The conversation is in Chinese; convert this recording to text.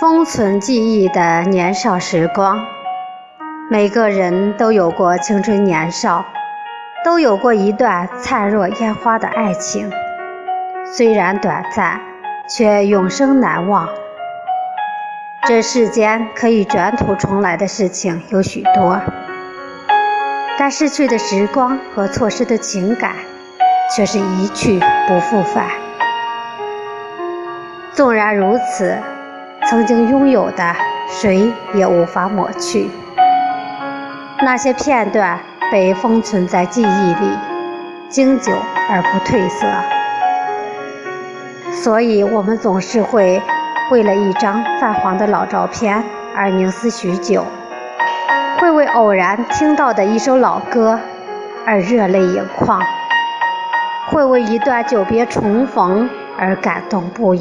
封存记忆的年少时光，每个人都有过青春年少，都有过一段灿若烟花的爱情。虽然短暂，却永生难忘。这世间可以卷土重来的事情有许多，但逝去的时光和错失的情感，却是一去不复返。纵然如此。曾经拥有的，谁也无法抹去。那些片段被封存在记忆里，经久而不褪色。所以，我们总是会为了一张泛黄的老照片而凝思许久，会为偶然听到的一首老歌而热泪盈眶，会为一段久别重逢而感动不已。